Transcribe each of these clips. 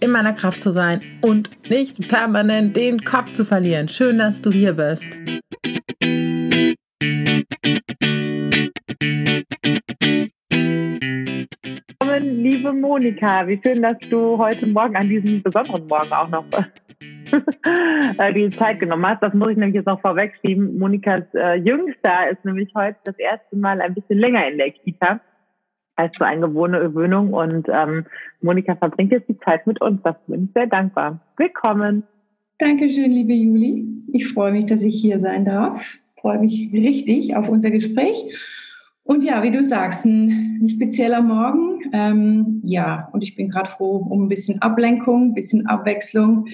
in meiner Kraft zu sein und nicht permanent den Kopf zu verlieren. Schön, dass du hier bist. Liebe Monika, wie schön, dass du heute Morgen an diesem besonderen Morgen auch noch äh, die Zeit genommen hast. Das muss ich nämlich jetzt noch vorwegschieben. Monikas äh, Jüngster ist nämlich heute das erste Mal ein bisschen länger in der Kita als so eine Gewöhnung. Und ähm, Monika verbringt jetzt die Zeit mit uns. Das bin ich sehr dankbar. Willkommen. Dankeschön, liebe Juli. Ich freue mich, dass ich hier sein darf. Ich freue mich richtig auf unser Gespräch. Und ja, wie du sagst, ein, ein spezieller Morgen. Ähm, ja, und ich bin gerade froh um ein bisschen Ablenkung, ein bisschen Abwechslung,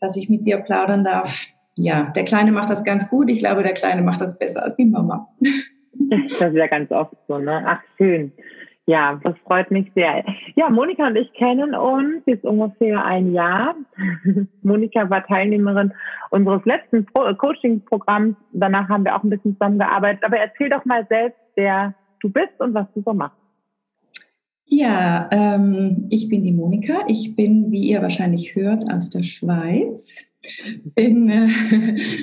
dass ich mit dir plaudern darf. Ja, der Kleine macht das ganz gut. Ich glaube, der Kleine macht das besser als die Mama. Das ist ja ganz oft so, ne? Ach, schön. Ja, das freut mich sehr. Ja, Monika und ich kennen uns jetzt ungefähr ein Jahr. Monika war Teilnehmerin unseres letzten Coaching-Programms. Danach haben wir auch ein bisschen zusammengearbeitet. Aber erzähl doch mal selbst, wer du bist und was du so machst. Ja, ähm, ich bin die Monika. Ich bin, wie ihr wahrscheinlich hört, aus der Schweiz. Bin, äh,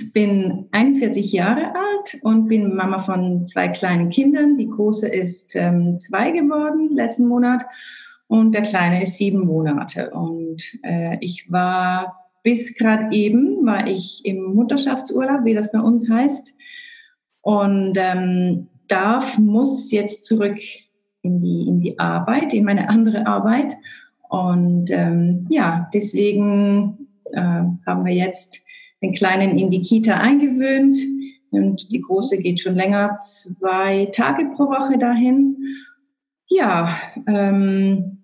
bin 41 Jahre alt und bin Mama von zwei kleinen Kindern. Die große ist ähm, zwei geworden letzten Monat und der kleine ist sieben Monate. Und äh, ich war bis gerade eben, war ich im Mutterschaftsurlaub, wie das bei uns heißt. Und ähm, darf, muss jetzt zurück in die, in die Arbeit, in meine andere Arbeit. Und ähm, ja, deswegen äh, haben wir jetzt den Kleinen in die Kita eingewöhnt und die Große geht schon länger, zwei Tage pro Woche dahin. Ja, ähm,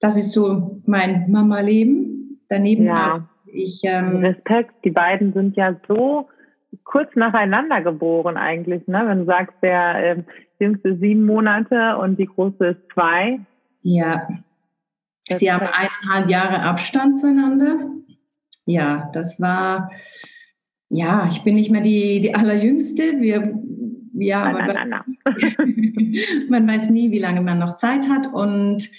das ist so mein Mama-Leben. Daneben ja. habe ich... Ähm, Respekt, die beiden sind ja so kurz nacheinander geboren eigentlich, ne? Wenn du sagst, der äh, jüngste sieben Monate und die große ist zwei. Ja. Sie haben eineinhalb Jahre Abstand zueinander ja, das war, ja, ich bin nicht mehr die, die allerjüngste. Wir, ja, man, man weiß nie, wie lange man noch Zeit hat. Und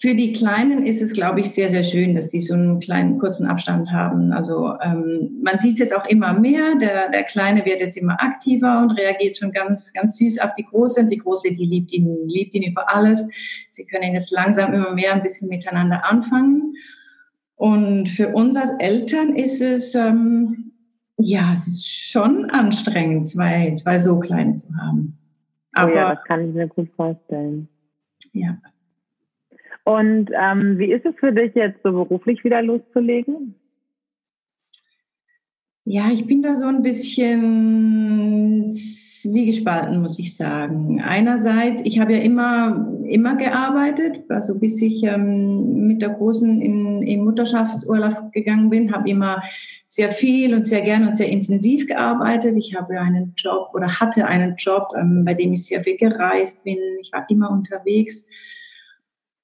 für die Kleinen ist es, glaube ich, sehr, sehr schön, dass sie so einen kleinen, kurzen Abstand haben. Also ähm, man sieht es jetzt auch immer mehr. Der, der Kleine wird jetzt immer aktiver und reagiert schon ganz, ganz süß auf die Große. Und die Große, die liebt ihn, liebt ihn über alles. Sie können jetzt langsam immer mehr ein bisschen miteinander anfangen. Und für uns als Eltern ist es, ähm, ja, es ist schon anstrengend, zwei, zwei so kleine zu haben. Aber, oh ja, das kann ich mir gut vorstellen. Ja. Und ähm, wie ist es für dich jetzt so beruflich wieder loszulegen? Ja, ich bin da so ein bisschen zwiegespalten, muss ich sagen. Einerseits, ich habe ja immer, immer gearbeitet, also bis ich ähm, mit der Großen in, in Mutterschaftsurlaub gegangen bin, habe immer sehr viel und sehr gern und sehr intensiv gearbeitet. Ich habe einen Job oder hatte einen Job, ähm, bei dem ich sehr viel gereist bin. Ich war immer unterwegs.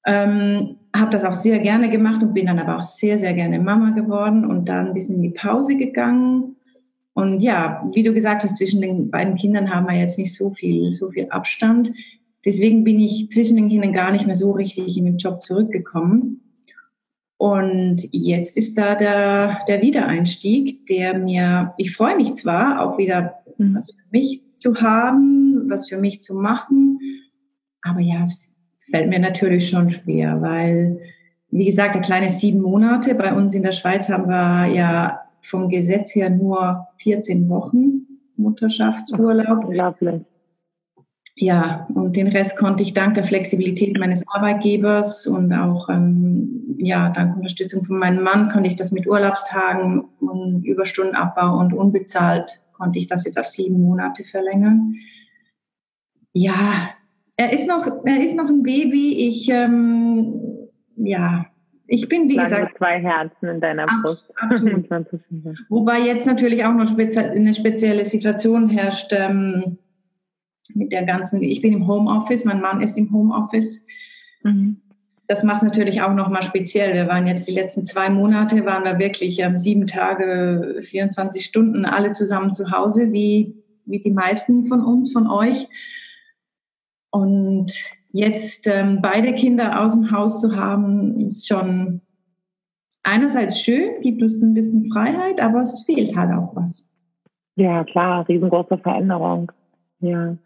Ähm, habe das auch sehr gerne gemacht und bin dann aber auch sehr, sehr gerne Mama geworden und dann ein bisschen in die Pause gegangen. Und ja, wie du gesagt hast, zwischen den beiden Kindern haben wir jetzt nicht so viel, so viel Abstand. Deswegen bin ich zwischen den Kindern gar nicht mehr so richtig in den Job zurückgekommen. Und jetzt ist da der, der Wiedereinstieg, der mir, ich freue mich zwar auch wieder mhm. was für mich zu haben, was für mich zu machen, aber ja, es fällt mir natürlich schon schwer, weil, wie gesagt, der kleine sieben Monate. Bei uns in der Schweiz haben wir ja vom Gesetz her nur 14 Wochen Mutterschaftsurlaub. Unglaublich. Ja, und den Rest konnte ich dank der Flexibilität meines Arbeitgebers und auch ähm, ja, dank Unterstützung von meinem Mann konnte ich das mit Urlaubstagen und Überstundenabbau und unbezahlt konnte ich das jetzt auf sieben Monate verlängern. Ja, er ist noch, er ist noch ein Baby. Ich, ähm, ja, ich bin, wie Lange gesagt. zwei Herzen in deiner Brust. Wobei jetzt natürlich auch noch eine spezielle Situation herrscht ähm, mit der ganzen, ich bin im Homeoffice, mein Mann ist im Homeoffice. Mhm. Das macht es natürlich auch noch mal speziell. Wir waren jetzt die letzten zwei Monate, waren wir wirklich ähm, sieben Tage, 24 Stunden alle zusammen zu Hause, wie, wie die meisten von uns, von euch. Und jetzt ähm, beide Kinder aus dem Haus zu haben, ist schon einerseits schön, gibt uns ein bisschen Freiheit, aber es fehlt halt auch was. Ja, klar, riesengroße Veränderung. Ja.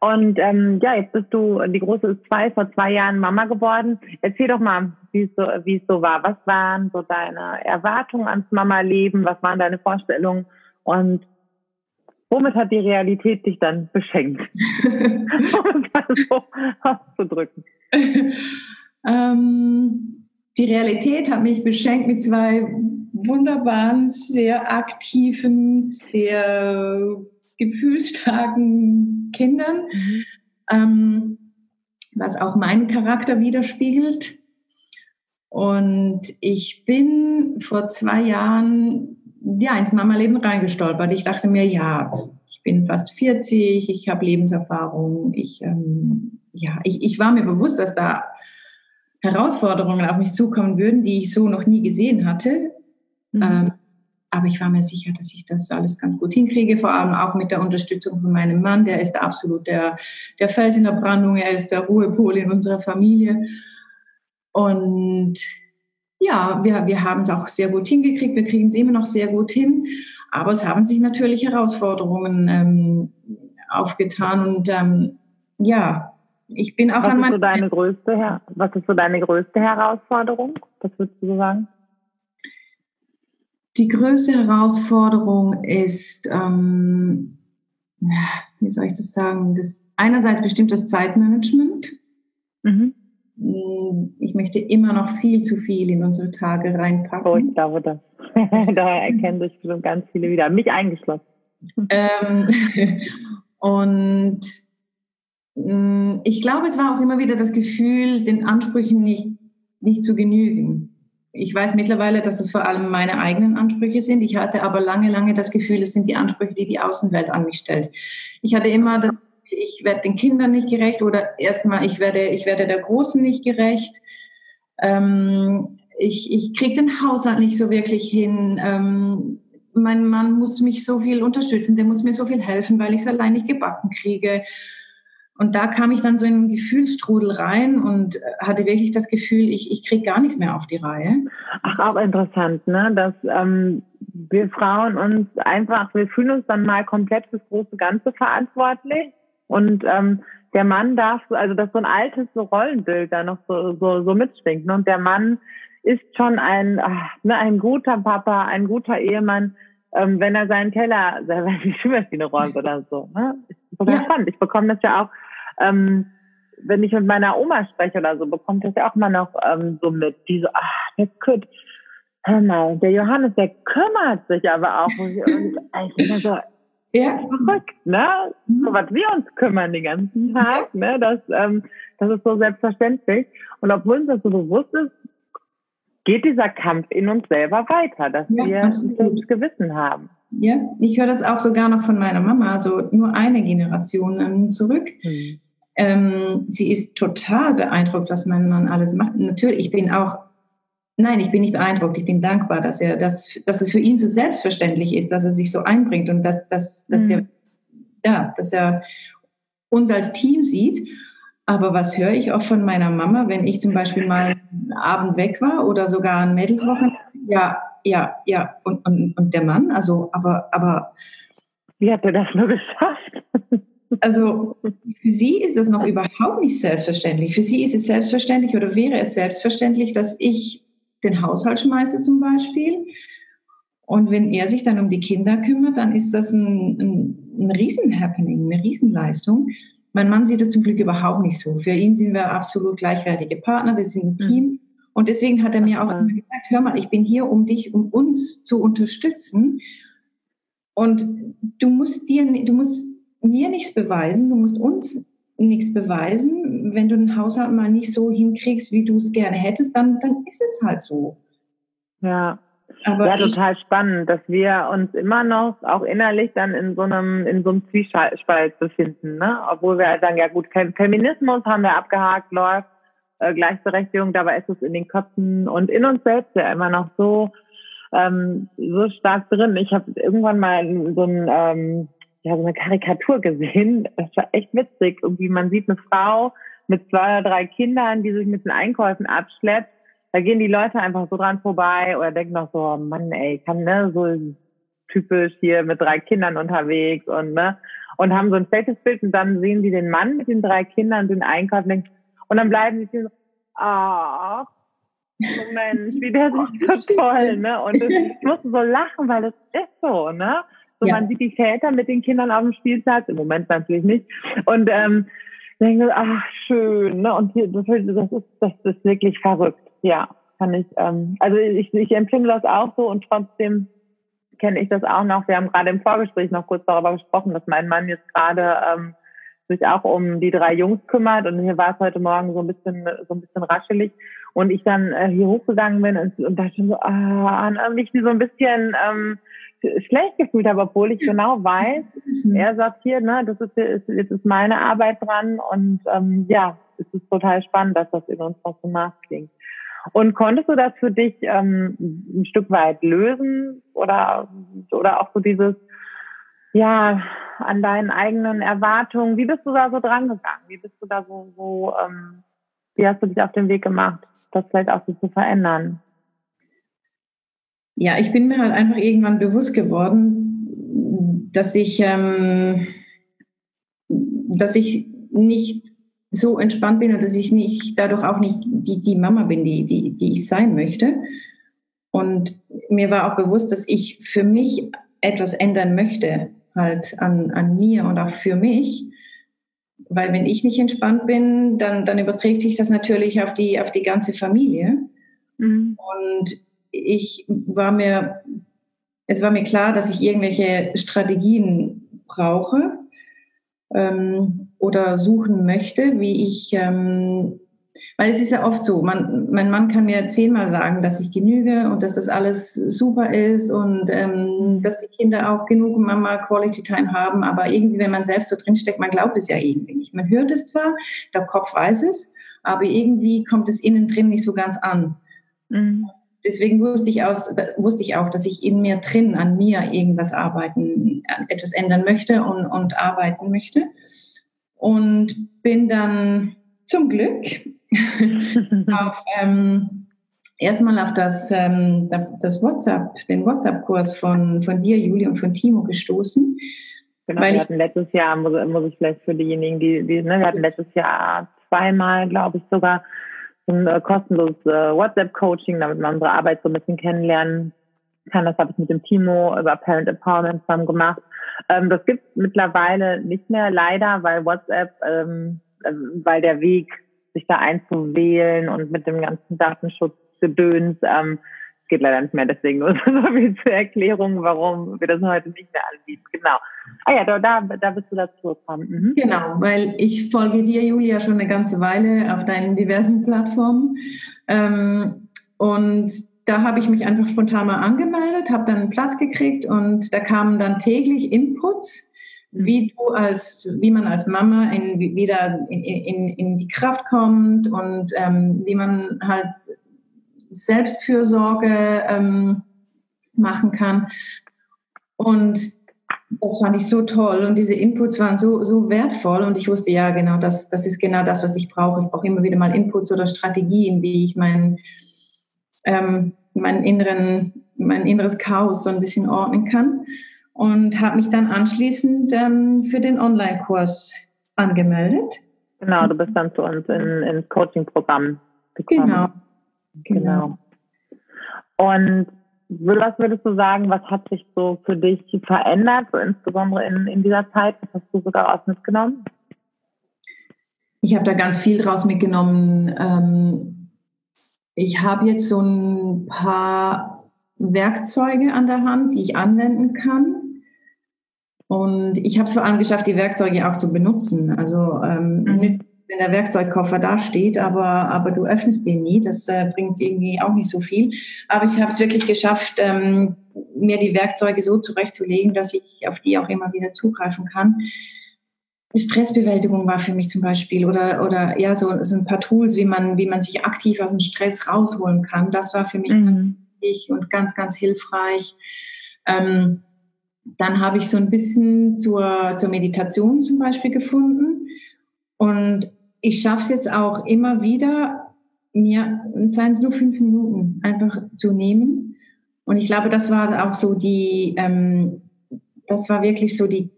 Und ähm, ja, jetzt bist du, die Große ist zwei, vor zwei Jahren Mama geworden. Erzähl doch mal, wie so, es so war. Was waren so deine Erwartungen ans Mama-Leben? Was waren deine Vorstellungen? Und womit hat die Realität dich dann beschenkt? um es so auszudrücken. Ähm, die Realität hat mich beschenkt mit zwei wunderbaren, sehr aktiven, sehr gefühlsstarken Kindern, mhm. ähm, was auch meinen Charakter widerspiegelt. Und ich bin vor zwei Jahren ja, ins Mama-Leben reingestolpert. Ich dachte mir, ja, ich bin fast 40, ich habe Lebenserfahrung, ich, ähm, ja, ich, ich war mir bewusst, dass da Herausforderungen auf mich zukommen würden, die ich so noch nie gesehen hatte. Mhm. Ähm, aber ich war mir sicher, dass ich das alles ganz gut hinkriege, vor allem auch mit der Unterstützung von meinem Mann. Der ist absolut der, der Fels in der Brandung, er ist der Ruhepol in unserer Familie. Und ja, wir, wir haben es auch sehr gut hingekriegt, wir kriegen es immer noch sehr gut hin, aber es haben sich natürlich Herausforderungen ähm, aufgetan und ähm, ja, ich bin auch was an ist so deine größte, Was ist so deine größte Herausforderung? Was würdest du sagen? Die größte Herausforderung ist, ähm, wie soll ich das sagen, das, einerseits bestimmt das Zeitmanagement. Mhm. Mm, ich möchte immer noch viel zu viel in unsere Tage reinpacken. Oh, ich glaube das. da erkennen sich bestimmt ganz viele wieder, mich eingeschlossen. Ähm, und mm, ich glaube, es war auch immer wieder das Gefühl, den Ansprüchen nicht, nicht zu genügen. Ich weiß mittlerweile, dass es vor allem meine eigenen Ansprüche sind. Ich hatte aber lange, lange das Gefühl, es sind die Ansprüche, die die Außenwelt an mich stellt. Ich hatte immer das ich werde den Kindern nicht gerecht oder erstmal, ich werde, ich werde der Großen nicht gerecht. Ähm, ich ich kriege den Haushalt nicht so wirklich hin. Ähm, mein Mann muss mich so viel unterstützen, der muss mir so viel helfen, weil ich es allein nicht gebacken kriege. Und da kam ich dann so in einen Gefühlsstrudel rein und hatte wirklich das Gefühl, ich, ich kriege gar nichts mehr auf die Reihe. Ach, auch interessant, ne? dass ähm, wir Frauen uns einfach, wir fühlen uns dann mal komplett fürs große Ganze verantwortlich und ähm, der Mann darf, also das so ein altes so Rollenbild da noch so, so, so mitschwingt. Ne? Und der Mann ist schon ein, ach, ne, ein guter Papa, ein guter Ehemann, ähm, wenn er seinen Teller selber in die Spülmaschine räumt oder so. Ne? Ist total ja. spannend. Ich bekomme das ja auch, ähm, wenn ich mit meiner Oma spreche oder so, bekommt das ja auch mal noch ähm, so mit. Die so, ach, der Kütt, hör mal, der Johannes, der kümmert sich aber auch. Und ich, und so, ja. Verrückt, ne? So mhm. was wir uns kümmern den ganzen Tag, ne? Das, ähm, das ist so selbstverständlich. Und obwohl uns das so bewusst ist, geht dieser Kampf in uns selber weiter, dass ja, wir ein Gewissen haben. Ja, ich höre das auch sogar noch von meiner Mama, so nur eine Generation zurück. Hm. Ähm, sie ist total beeindruckt, was mein Mann alles macht. Natürlich, ich bin auch Nein, ich bin nicht beeindruckt. Ich bin dankbar, dass er, dass, dass es für ihn so selbstverständlich ist, dass er sich so einbringt und dass, dass, dass, mhm. er, ja, dass er uns als Team sieht. Aber was höre ich auch von meiner Mama, wenn ich zum Beispiel mal einen Abend weg war oder sogar ein Mädelswochen? Ja, ja, ja. Und, und, und der Mann, also, aber, aber. Wie hat er das nur geschafft? Also für sie ist das noch überhaupt nicht selbstverständlich. Für sie ist es selbstverständlich oder wäre es selbstverständlich, dass ich den Haushalt schmeiße zum Beispiel. Und wenn er sich dann um die Kinder kümmert, dann ist das ein, ein, ein Riesen-Happening, eine Riesenleistung. Mein Mann sieht das zum Glück überhaupt nicht so. Für ihn sind wir absolut gleichwertige Partner, wir sind ein mhm. Team. Und deswegen hat er mir auch immer gesagt, hör mal, ich bin hier, um dich, um uns zu unterstützen. Und du musst dir, du musst mir nichts beweisen, du musst uns nichts beweisen. Wenn du den Haushalt mal nicht so hinkriegst, wie du es gerne hättest, dann, dann ist es halt so. Ja. Aber ja, total spannend, dass wir uns immer noch auch innerlich dann in so einem, in so einem Zwiespalt befinden, ne? Obwohl wir sagen, ja gut, Feminismus haben wir abgehakt, läuft, äh, Gleichberechtigung, dabei ist es in den Köpfen und in uns selbst ja immer noch so, ähm, so stark drin. Ich habe irgendwann mal so ein ähm, ja, so eine Karikatur gesehen. Das war echt witzig. Irgendwie, man sieht eine Frau mit zwei oder drei Kindern, die sich mit den Einkäufen abschleppt. Da gehen die Leute einfach so dran vorbei oder denken noch so, oh Mann, ey, kann ne, so typisch hier mit drei Kindern unterwegs und ne und haben so ein fettes Bild und dann sehen sie den Mann mit den drei Kindern den Einkauf und, und dann bleiben sie so, ach, oh Mensch, wie der sich so toll, ne? Und das, ich musste so lachen, weil das ist so, ne? So, ja. man sieht die Väter mit den Kindern auf dem Spielplatz, im Moment natürlich nicht. Und ähm, denke, ach schön, ne? Und hier, das, ist, das ist wirklich verrückt. Ja, kann ich. Ähm, also ich, ich empfinde das auch so und trotzdem kenne ich das auch noch. Wir haben gerade im Vorgespräch noch kurz darüber gesprochen, dass mein Mann jetzt gerade ähm, sich auch um die drei Jungs kümmert und hier war es heute Morgen so ein bisschen so ein bisschen raschelig und ich dann äh, hier hochgegangen bin und, und dachte so, ah, mich so ein bisschen ähm, schlecht gefühlt habe, obwohl ich genau weiß, mhm. er sagt hier, ne, das ist, ist jetzt ist meine Arbeit dran und ähm, ja, es ist total spannend, dass das in uns noch so nachklingt. Und konntest du das für dich ähm, ein Stück weit lösen oder oder auch so dieses ja an deinen eigenen Erwartungen? Wie bist du da so dran gegangen? Wie bist du da so so ähm, wie hast du dich auf den Weg gemacht, das vielleicht auch so zu verändern? Ja, ich bin mir halt einfach irgendwann bewusst geworden, dass ich, ähm, dass ich nicht so entspannt bin und dass ich nicht dadurch auch nicht die, die Mama bin, die, die, die ich sein möchte. Und mir war auch bewusst, dass ich für mich etwas ändern möchte, halt an, an mir und auch für mich. Weil wenn ich nicht entspannt bin, dann, dann überträgt sich das natürlich auf die, auf die ganze Familie. Mhm. Und ich war mir, es war mir klar, dass ich irgendwelche Strategien brauche ähm, oder suchen möchte, wie ich, ähm, weil es ist ja oft so, man, mein Mann kann mir zehnmal sagen, dass ich genüge und dass das alles super ist und ähm, dass die Kinder auch genug Mama Quality Time haben, aber irgendwie, wenn man selbst so drinsteckt, man glaubt es ja irgendwie nicht. Man hört es zwar, der Kopf weiß es, aber irgendwie kommt es innen drin nicht so ganz an. Mhm deswegen wusste ich, aus, wusste ich auch, dass ich in mir drin, an mir irgendwas arbeiten, etwas ändern möchte und, und arbeiten möchte. Und bin dann zum Glück auf, ähm, erstmal auf das, ähm, das WhatsApp, den WhatsApp-Kurs von, von dir, Julie, und von Timo gestoßen. Genau, wir hatten letztes Jahr, muss, muss ich vielleicht für diejenigen, die, die ne, wir hatten letztes Jahr zweimal, glaube ich, sogar ein äh, kostenloses äh, WhatsApp-Coaching, damit man unsere Arbeit so ein bisschen kennenlernen kann. Das habe ich mit dem Timo über Parent Empowerment zusammen gemacht. Ähm, das gibt es mittlerweile nicht mehr, leider, weil WhatsApp, ähm, äh, weil der Weg, sich da einzuwählen und mit dem ganzen Datenschutz gedöns, ähm, geht leider nicht mehr. Deswegen nur so viel zur Erklärung, warum wir das heute nicht mehr anbieten. Genau. Ah ja, da, da, da bist du dazu gekommen. Mhm. Genau, weil ich folge dir, Julia, schon eine ganze Weile auf deinen diversen Plattformen. Ähm, und da habe ich mich einfach spontan mal angemeldet, habe dann einen Platz gekriegt und da kamen dann täglich Inputs, wie du als, wie man als Mama in, wieder in, in, in die Kraft kommt und ähm, wie man halt Selbstfürsorge ähm, machen kann. Und das fand ich so toll und diese Inputs waren so, so wertvoll und ich wusste, ja, genau, das, das ist genau das, was ich brauche. Ich brauche immer wieder mal Inputs oder Strategien, wie ich mein, ähm, meinen inneren, mein inneres Chaos so ein bisschen ordnen kann und habe mich dann anschließend ähm, für den Online-Kurs angemeldet. Genau, du bist dann zu uns in, ins Coaching-Programm gekommen. Genau, Genau. Und was würdest du sagen, was hat sich so für dich verändert, so insbesondere in, in dieser Zeit? Was hast du sogar daraus mitgenommen? Ich habe da ganz viel draus mitgenommen. Ähm, ich habe jetzt so ein paar Werkzeuge an der Hand, die ich anwenden kann. Und ich habe es vor allem geschafft, die Werkzeuge auch zu benutzen. Also ähm, mhm. Wenn der Werkzeugkoffer da steht, aber, aber du öffnest den nie. Das äh, bringt irgendwie auch nicht so viel. Aber ich habe es wirklich geschafft, ähm, mir die Werkzeuge so zurechtzulegen, dass ich auf die auch immer wieder zugreifen kann. Stressbewältigung war für mich zum Beispiel oder, oder ja, so, so ein paar Tools, wie man, wie man sich aktiv aus dem Stress rausholen kann. Das war für mich mhm. wichtig und ganz, ganz hilfreich. Ähm, dann habe ich so ein bisschen zur, zur Meditation zum Beispiel gefunden. Und ich schaffe es jetzt auch immer wieder, mir, seien es nur fünf Minuten, einfach zu nehmen. Und ich glaube, das war auch so die, ähm, das war wirklich so die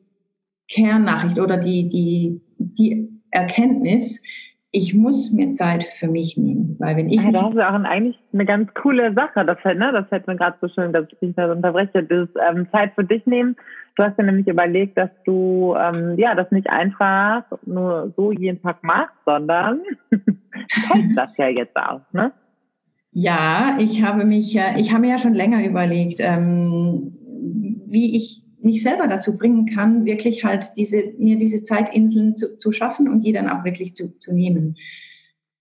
Kernnachricht oder die, die, die Erkenntnis, ich muss mir Zeit für mich nehmen, weil wenn ich ja, das ist auch eigentlich eine ganz coole Sache. Das fällt, ne, das fällt mir gerade so schön, dass ich dich da unterbreche. Das ähm, Zeit für dich nehmen. Du hast ja nämlich überlegt, dass du ähm, ja das nicht einfach nur so jeden Tag machst, sondern kennst das ja jetzt auch, ne? Ja, ich habe mich, ich habe mir ja schon länger überlegt, ähm, wie ich mich selber dazu bringen kann, wirklich halt diese, mir diese Zeitinseln zu, zu schaffen und die dann auch wirklich zu, zu nehmen.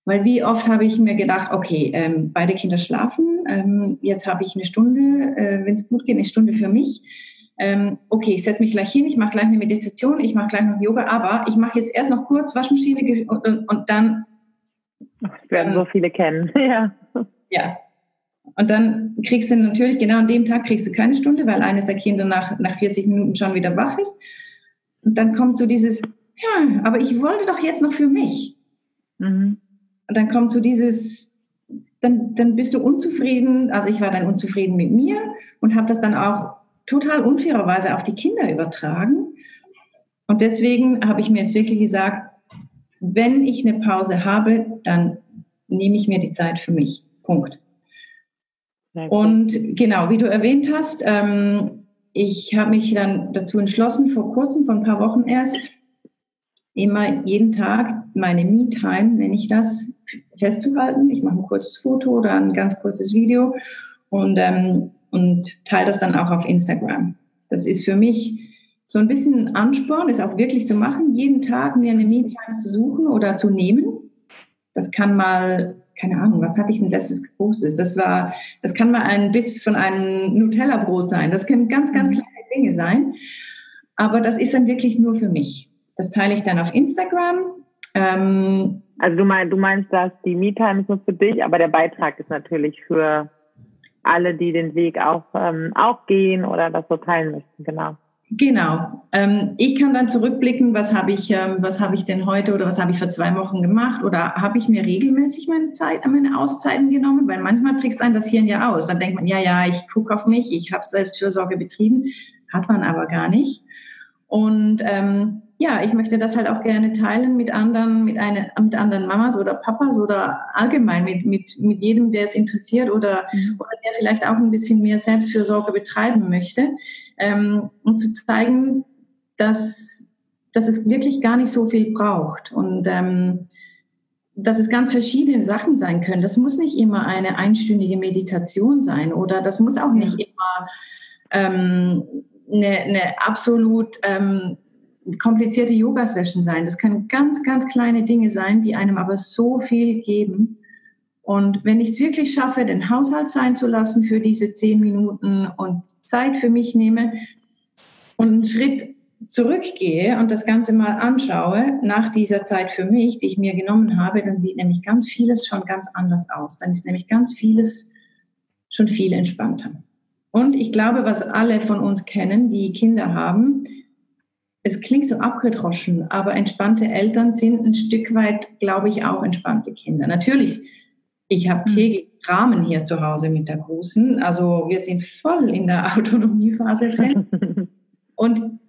Weil wie oft habe ich mir gedacht, okay, ähm, beide Kinder schlafen, ähm, jetzt habe ich eine Stunde, äh, wenn es gut geht, eine Stunde für mich. Ähm, okay, ich setze mich gleich hin, ich mache gleich eine Meditation, ich mache gleich noch Yoga, aber ich mache jetzt erst noch kurz Waschmaschine und, und, und dann. Das werden so viele kennen, ja. Ja, und dann kriegst du natürlich, genau an dem Tag kriegst du keine Stunde, weil eines der Kinder nach, nach 40 Minuten schon wieder wach ist. Und dann kommt so dieses, ja, aber ich wollte doch jetzt noch für mich. Mhm. Und dann kommt so dieses, dann, dann bist du unzufrieden. Also ich war dann unzufrieden mit mir und habe das dann auch total unfairerweise auf die Kinder übertragen. Und deswegen habe ich mir jetzt wirklich gesagt, wenn ich eine Pause habe, dann nehme ich mir die Zeit für mich. Punkt. Und genau, wie du erwähnt hast, ähm, ich habe mich dann dazu entschlossen, vor kurzem, vor ein paar Wochen erst, immer jeden Tag meine Me-Time, nenne ich das, festzuhalten. Ich mache ein kurzes Foto oder ein ganz kurzes Video und, ähm, und teile das dann auch auf Instagram. Das ist für mich so ein bisschen Ansporn, ist auch wirklich zu machen, jeden Tag mir eine Me-Time zu suchen oder zu nehmen. Das kann mal keine Ahnung, was hatte ich denn letztes gepostet? Das war, das kann mal ein Biss von einem Nutella-Brot sein. Das können ganz, ganz mhm. kleine Dinge sein. Aber das ist dann wirklich nur für mich. Das teile ich dann auf Instagram. Ähm, also du, mein, du meinst, dass die Me-Time ist nur für dich, aber der Beitrag ist natürlich für alle, die den Weg auch, ähm, auch gehen oder das so teilen möchten, genau. Genau. Ähm, ich kann dann zurückblicken, was habe ich, ähm, was habe ich denn heute oder was habe ich vor zwei Wochen gemacht oder habe ich mir regelmäßig meine Zeit, meine Auszeiten genommen, weil manchmal trickst ein das Hirn ja aus. Dann denkt man, ja, ja, ich gucke auf mich, ich habe Selbstfürsorge betrieben, hat man aber gar nicht. Und ähm, ja, ich möchte das halt auch gerne teilen mit anderen, mit, eine, mit anderen Mamas oder Papas oder allgemein mit, mit, mit jedem, der es interessiert oder, mhm. oder der vielleicht auch ein bisschen mehr Selbstfürsorge betreiben möchte ähm, um zu zeigen, dass, dass es wirklich gar nicht so viel braucht und ähm, dass es ganz verschiedene Sachen sein können. Das muss nicht immer eine einstündige Meditation sein oder das muss auch nicht immer ähm, eine, eine absolut ähm, komplizierte Yoga-Session sein. Das können ganz, ganz kleine Dinge sein, die einem aber so viel geben. Und wenn ich es wirklich schaffe, den Haushalt sein zu lassen für diese zehn Minuten und Zeit für mich nehme und einen Schritt zurückgehe und das Ganze mal anschaue nach dieser Zeit für mich, die ich mir genommen habe, dann sieht nämlich ganz vieles schon ganz anders aus. Dann ist nämlich ganz vieles schon viel entspannter. Und ich glaube, was alle von uns kennen, die Kinder haben, es klingt so abgedroschen, aber entspannte Eltern sind ein Stück weit, glaube ich, auch entspannte Kinder. Natürlich ich habe hm. täglich Dramen hier zu Hause mit der Großen. Also wir sind voll in der Autonomiephase drin. Und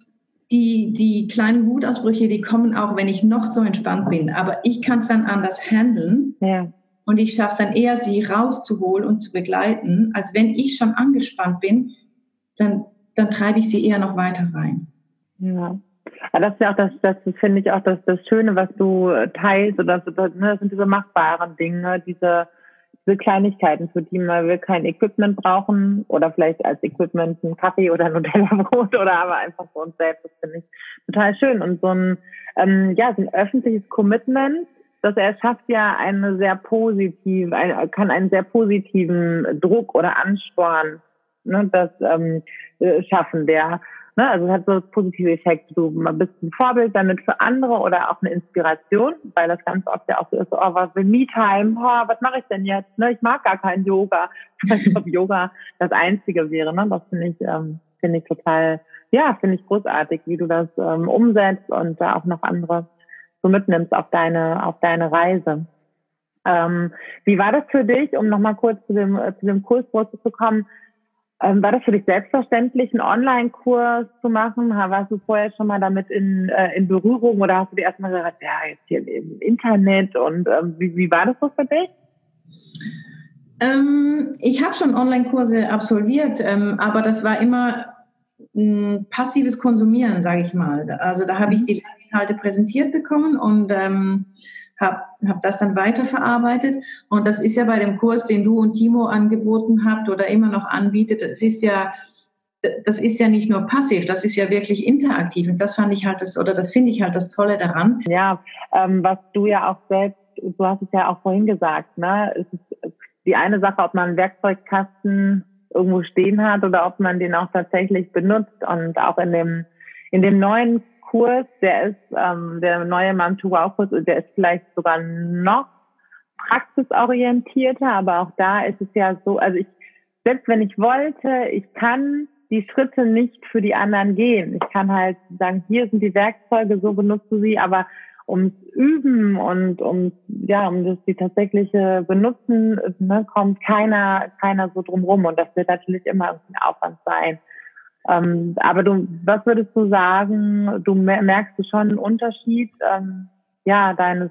die, die kleinen Wutausbrüche, die kommen auch, wenn ich noch so entspannt bin. Aber ich kann es dann anders handeln. Ja. Und ich schaffe es dann eher, sie rauszuholen und zu begleiten, als wenn ich schon angespannt bin, dann, dann treibe ich sie eher noch weiter rein. Ja. Aber das ist ja auch das, das finde ich auch das, das Schöne, was du teilst, oder das, ne, das sind diese machbaren Dinge, diese diese Kleinigkeiten, für die man will kein Equipment brauchen oder vielleicht als Equipment ein Kaffee oder ein Nutella-Brot oder aber einfach für uns selbst. Das finde ich total schön. Und so ein, ähm, ja, so ein öffentliches Commitment, das er schafft ja eine sehr positive, ein, kann einen sehr positiven Druck oder Ansporn ne, das ähm, äh, schaffen, der Ne? Also es hat so positive Effekte. Du bist ein Vorbild damit für andere oder auch eine Inspiration, weil das ganz oft ja auch so ist, oh, was will Me-Time? Oh, was mache ich denn jetzt? Ne? Ich mag gar kein Yoga. Als ob Yoga das Einzige wäre. Ne? Das finde ich, ähm, finde ich total, ja, finde ich großartig, wie du das ähm, umsetzt und da auch noch andere so mitnimmst auf deine, auf deine Reise. Ähm, wie war das für dich, um nochmal kurz zu dem, äh, zu dem Kurs zu kommen? Ähm, war das für dich selbstverständlich, einen Online-Kurs zu machen? Warst du vorher schon mal damit in, äh, in Berührung oder hast du dir erstmal gesagt, ja, jetzt hier im Internet und ähm, wie, wie war das so für dich? Ähm, ich habe schon Online-Kurse absolviert, ähm, aber das war immer ein passives Konsumieren, sage ich mal. Also da habe ich mhm. die Inhalte präsentiert bekommen und ähm, habe hab das dann weiterverarbeitet. Und das ist ja bei dem Kurs, den du und Timo angeboten habt oder immer noch anbietet, das ist ja, das ist ja nicht nur passiv, das ist ja wirklich interaktiv. Und das fand ich halt das, oder das finde ich halt das Tolle daran. Ja, ähm, was du ja auch selbst, du hast es ja auch vorhin gesagt, ne? Es ist die eine Sache, ob man einen Werkzeugkasten irgendwo stehen hat oder ob man den auch tatsächlich benutzt und auch in dem in dem neuen Kurs, der ist, ähm, der neue Mantua-Kurs, der ist vielleicht sogar noch praxisorientierter, aber auch da ist es ja so, also ich, selbst wenn ich wollte, ich kann die Schritte nicht für die anderen gehen. Ich kann halt sagen, hier sind die Werkzeuge, so benutzt du sie, aber ums Üben und um ja um das die tatsächliche Benutzen ne, kommt keiner keiner so drumrum und das wird natürlich immer ein Aufwand sein. Ähm, aber du, was würdest du sagen, du merkst schon einen Unterschied, ähm, ja, deines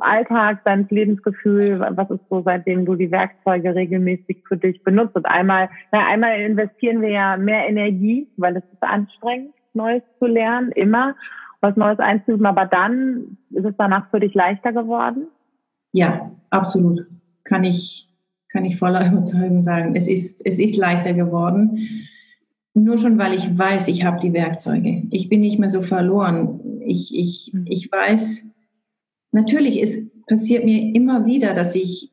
Alltags, deines Lebensgefühl, was ist so, seitdem du die Werkzeuge regelmäßig für dich benutzt? Und einmal, na, einmal investieren wir ja mehr Energie, weil es ist anstrengend, Neues zu lernen, immer was Neues einzuüben, aber dann ist es danach für dich leichter geworden? Ja, absolut. Kann ich, kann ich voller Überzeugung sagen. Es ist, es ist leichter geworden nur schon, weil ich weiß, ich habe die Werkzeuge. Ich bin nicht mehr so verloren. Ich, ich, mhm. ich weiß, natürlich, es passiert mir immer wieder, dass ich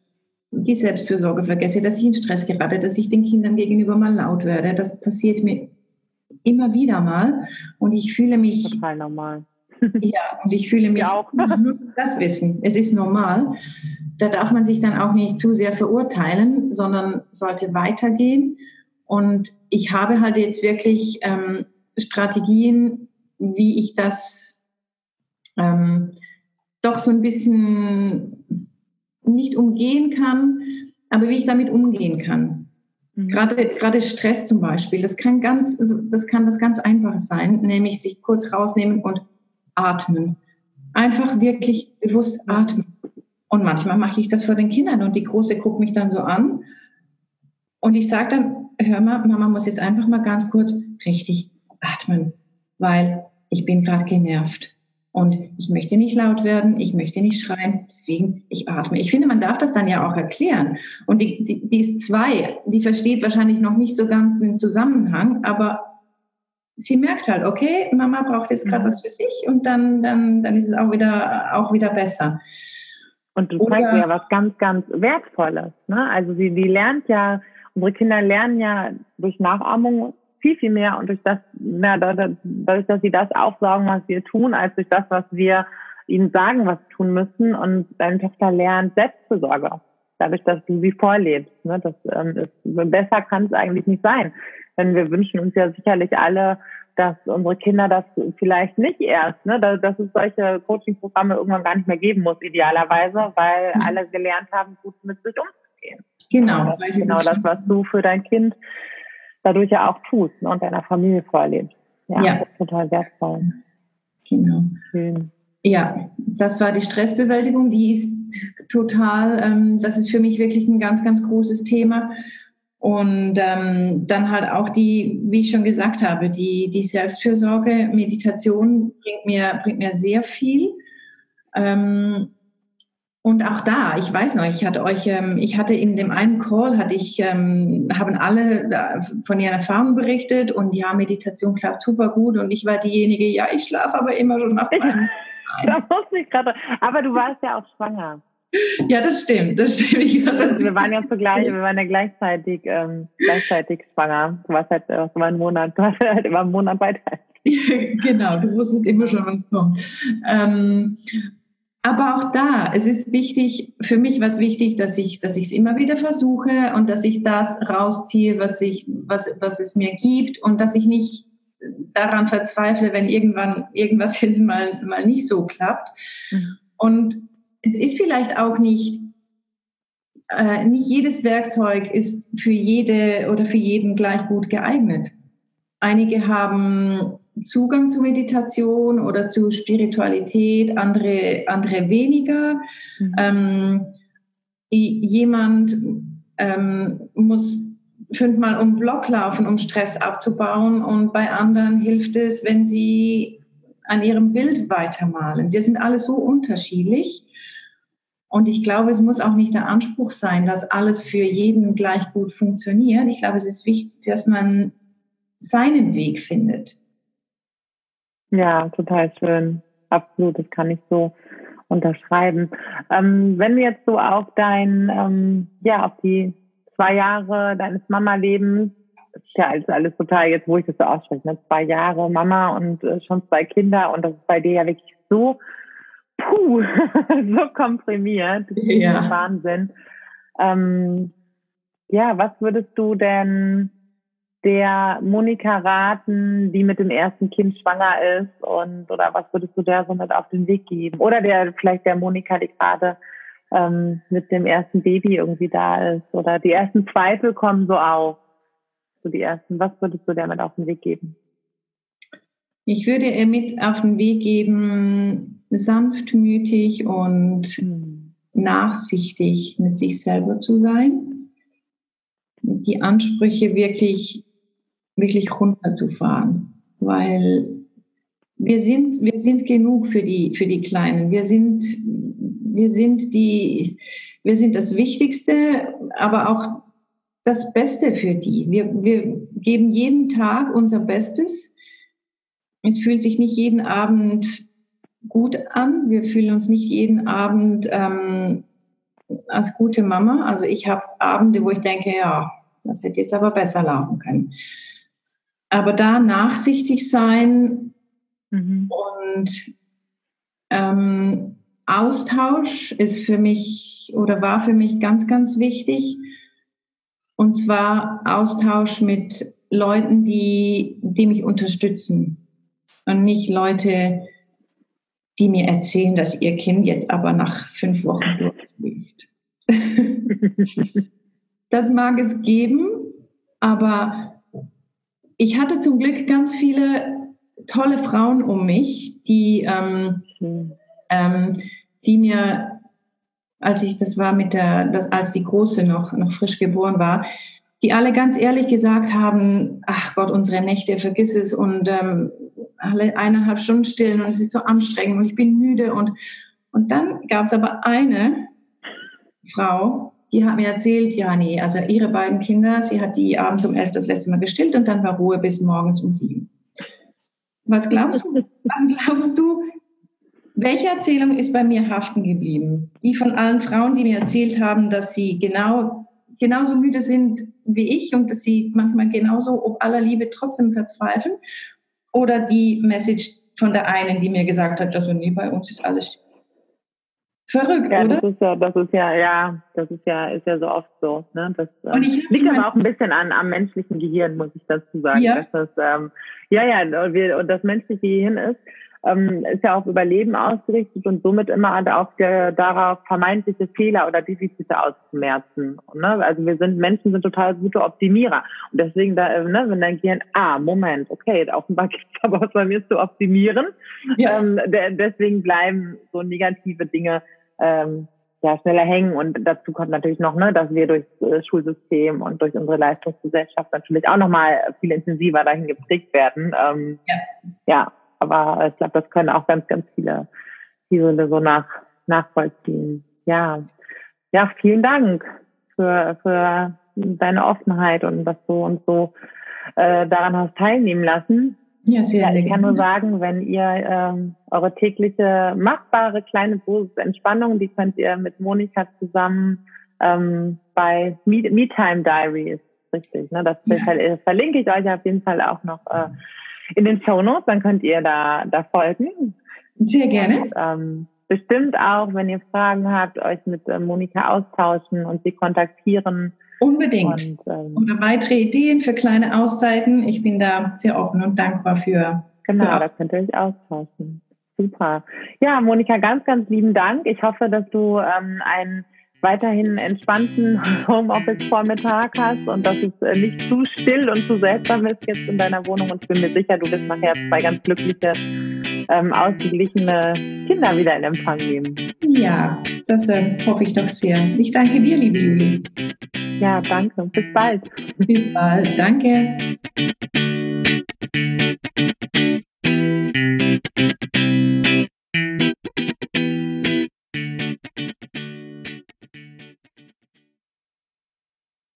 die Selbstfürsorge vergesse, dass ich in Stress gerate, dass ich den Kindern gegenüber mal laut werde. Das passiert mir immer wieder mal. Und ich fühle mich. Total normal. Ja, und ich fühle mich ja auch. Nur das Wissen. Es ist normal. Da darf man sich dann auch nicht zu sehr verurteilen, sondern sollte weitergehen und ich habe halt jetzt wirklich ähm, Strategien, wie ich das ähm, doch so ein bisschen nicht umgehen kann, aber wie ich damit umgehen kann. Mhm. Gerade, gerade Stress zum Beispiel, das kann ganz, das kann was ganz Einfaches sein, nämlich sich kurz rausnehmen und atmen. Einfach wirklich bewusst atmen. Und manchmal mache ich das vor den Kindern und die Große guckt mich dann so an und ich sage dann, hör mal, Mama muss jetzt einfach mal ganz kurz richtig atmen, weil ich bin gerade genervt. Und ich möchte nicht laut werden, ich möchte nicht schreien, deswegen ich atme. Ich finde, man darf das dann ja auch erklären. Und die, die, die ist zwei, die versteht wahrscheinlich noch nicht so ganz den Zusammenhang, aber sie merkt halt, okay, Mama braucht jetzt gerade mhm. was für sich und dann, dann, dann ist es auch wieder, auch wieder besser. Und du zeigst ja was ganz, ganz Wertvolles. Ne? Also sie, die lernt ja Unsere Kinder lernen ja durch Nachahmung viel, viel mehr und durch das, na, dadurch, dass sie das aufsaugen, was wir tun, als durch das, was wir ihnen sagen, was sie tun müssen. Und deine Tochter lernt Selbstversorger, dadurch, dass du sie vorlebst. Ne? Das ähm, ist, besser kann es eigentlich nicht sein. Denn wir wünschen uns ja sicherlich alle, dass unsere Kinder das vielleicht nicht erst, ne, dass, dass es solche Coaching-Programme irgendwann gar nicht mehr geben muss, idealerweise, weil mhm. alle gelernt haben, gut mit sich umzugehen gehen. Genau. Das ist genau das, was du für dein Kind dadurch ja auch tust ne, und deiner Familie vorlebst. Ja, ja. Das total wertvoll. Genau. Schön. Ja, das war die Stressbewältigung. Die ist total, ähm, das ist für mich wirklich ein ganz, ganz großes Thema. Und ähm, dann halt auch die, wie ich schon gesagt habe, die, die Selbstfürsorge, Meditation bringt mir, bringt mir sehr viel. Ähm, und auch da, ich weiß noch, ich hatte euch, ähm, ich hatte in dem einen Call, hatte ich, ähm, haben alle von ihren Erfahrungen berichtet und ja, Meditation klappt super gut und ich war diejenige, ja, ich schlafe aber immer schon nach zwei Da wusste ich gerade. Aber du warst ja auch schwanger. Ja, das stimmt, das stimmt. Also, wir waren ja zugleich, wir waren ja gleichzeitig, ähm, gleichzeitig schwanger. Du warst halt, du war ein Monat, du warst halt immer einen Monat weiter. genau, du wusstest immer schon, was kommt. Ähm, aber auch da, es ist wichtig, für mich war es wichtig, dass ich, dass ich es immer wieder versuche und dass ich das rausziehe, was ich, was, was es mir gibt und dass ich nicht daran verzweifle, wenn irgendwann irgendwas jetzt mal, mal nicht so klappt. Mhm. Und es ist vielleicht auch nicht, äh, nicht jedes Werkzeug ist für jede oder für jeden gleich gut geeignet. Einige haben Zugang zu Meditation oder zu Spiritualität, andere, andere weniger. Mhm. Ähm, jemand ähm, muss fünfmal um Block laufen, um Stress abzubauen und bei anderen hilft es, wenn sie an ihrem Bild weitermalen. Wir sind alle so unterschiedlich und ich glaube, es muss auch nicht der Anspruch sein, dass alles für jeden gleich gut funktioniert. Ich glaube, es ist wichtig, dass man seinen Weg findet. Ja, total schön. Absolut, das kann ich so unterschreiben. Ähm, wenn du jetzt so auf dein, ähm, ja, auf die zwei Jahre deines Mama-Lebens, ist ja alles, alles total, jetzt wo ich das so ausspreche, ne? zwei Jahre Mama und äh, schon zwei Kinder und das ist bei dir ja wirklich so, puh, so komprimiert. Das ist ja. Wahnsinn. Ähm, ja, was würdest du denn der Monika raten, die mit dem ersten Kind schwanger ist und oder was würdest du der so mit auf den Weg geben? Oder der vielleicht der Monika, die gerade ähm, mit dem ersten Baby irgendwie da ist oder die ersten Zweifel kommen so auf. So die ersten, was würdest du der mit auf den Weg geben? Ich würde ihr mit auf den Weg geben, sanftmütig und hm. nachsichtig mit sich selber zu sein, die Ansprüche wirklich wirklich runterzufahren, weil wir sind, wir sind genug für die, für die Kleinen. Wir sind, wir sind die, wir sind das Wichtigste, aber auch das Beste für die. Wir, wir geben jeden Tag unser Bestes. Es fühlt sich nicht jeden Abend gut an. Wir fühlen uns nicht jeden Abend ähm, als gute Mama. Also ich habe Abende, wo ich denke, ja, das hätte jetzt aber besser laufen können aber da nachsichtig sein mhm. und ähm, Austausch ist für mich oder war für mich ganz, ganz wichtig. Und zwar Austausch mit Leuten, die, die mich unterstützen und nicht Leute, die mir erzählen, dass ihr Kind jetzt aber nach fünf Wochen durchliegt. das mag es geben, aber ich hatte zum Glück ganz viele tolle Frauen um mich, die, ähm, ähm, die mir, als ich, das war mit der, das, als die Große noch, noch frisch geboren war, die alle ganz ehrlich gesagt haben, ach Gott, unsere Nächte, vergiss es und ähm, alle eineinhalb Stunden stillen und es ist so anstrengend und ich bin müde und, und dann gab es aber eine Frau, die hat mir erzählt, ja, nee, also ihre beiden Kinder, sie hat die abends um elf das letzte Mal gestillt und dann war Ruhe bis morgens um sieben. Was glaubst du? Was glaubst du, welche Erzählung ist bei mir haften geblieben? Die von allen Frauen, die mir erzählt haben, dass sie genau, genauso müde sind wie ich und dass sie manchmal genauso ob aller Liebe trotzdem verzweifeln? Oder die Message von der einen, die mir gesagt hat, also nee, bei uns ist alles Verrückt, ja, oder? Das ist ja, das ist ja, ja, das ist ja, ist ja so oft so. Ne? Das ähm, liegt aber auch ein bisschen an am menschlichen Gehirn, muss ich dazu sagen. Ja, dass das, ähm, ja, ja, und das menschliche Gehirn ist, ähm, ist ja auf Überleben ausgerichtet und somit immer auf der, darauf vermeintliche Fehler oder Defizite auszumerzen. Ne? Also wir sind, Menschen sind total gute Optimierer. Und deswegen, da, äh, ne, wenn dein Gehirn, ah, Moment, okay, offenbar gibt es aber was bei mir zu optimieren. Ja. Ähm, deswegen bleiben so negative Dinge ähm, ja, schneller hängen. Und dazu kommt natürlich noch, ne, dass wir durch das äh, Schulsystem und durch unsere Leistungsgesellschaft natürlich auch nochmal viel intensiver dahin geprägt werden. Ähm, ja. ja, aber ich glaube, das können auch ganz, ganz viele, viele so nach, nachvollziehen. ja, ja, vielen Dank für, für deine Offenheit und dass du uns so äh, daran hast teilnehmen lassen. Ja, sehr ja, ich kann nur sagen, wenn ihr ähm, eure tägliche machbare kleine Dosis Entspannung, die könnt ihr mit Monika zusammen ähm, bei Me, Me Time Diaries, richtig, ne? Das ja. verlinke ich euch auf jeden Fall auch noch äh, in den Show Notes, dann könnt ihr da, da folgen. Sehr gerne. Und, ähm, bestimmt auch, wenn ihr Fragen habt, euch mit äh, Monika austauschen und sie kontaktieren. Unbedingt. Und, ähm, Oder weitere Ideen für kleine Auszeiten. Ich bin da sehr offen und dankbar für. Genau, für da könnt ihr euch austauschen. Super. Ja, Monika, ganz, ganz lieben Dank. Ich hoffe, dass du ähm, einen weiterhin entspannten mhm. Homeoffice-Vormittag hast und dass es äh, nicht zu still und zu seltsam ist jetzt in deiner Wohnung. Und ich bin mir sicher, du wirst nachher zwei ganz glückliche, ähm, ausgeglichene Kinder wieder in Empfang nehmen. Ja, das äh, hoffe ich doch sehr. Ich danke dir, liebe Juli. Ja, danke. Bis bald. Bis bald. Danke.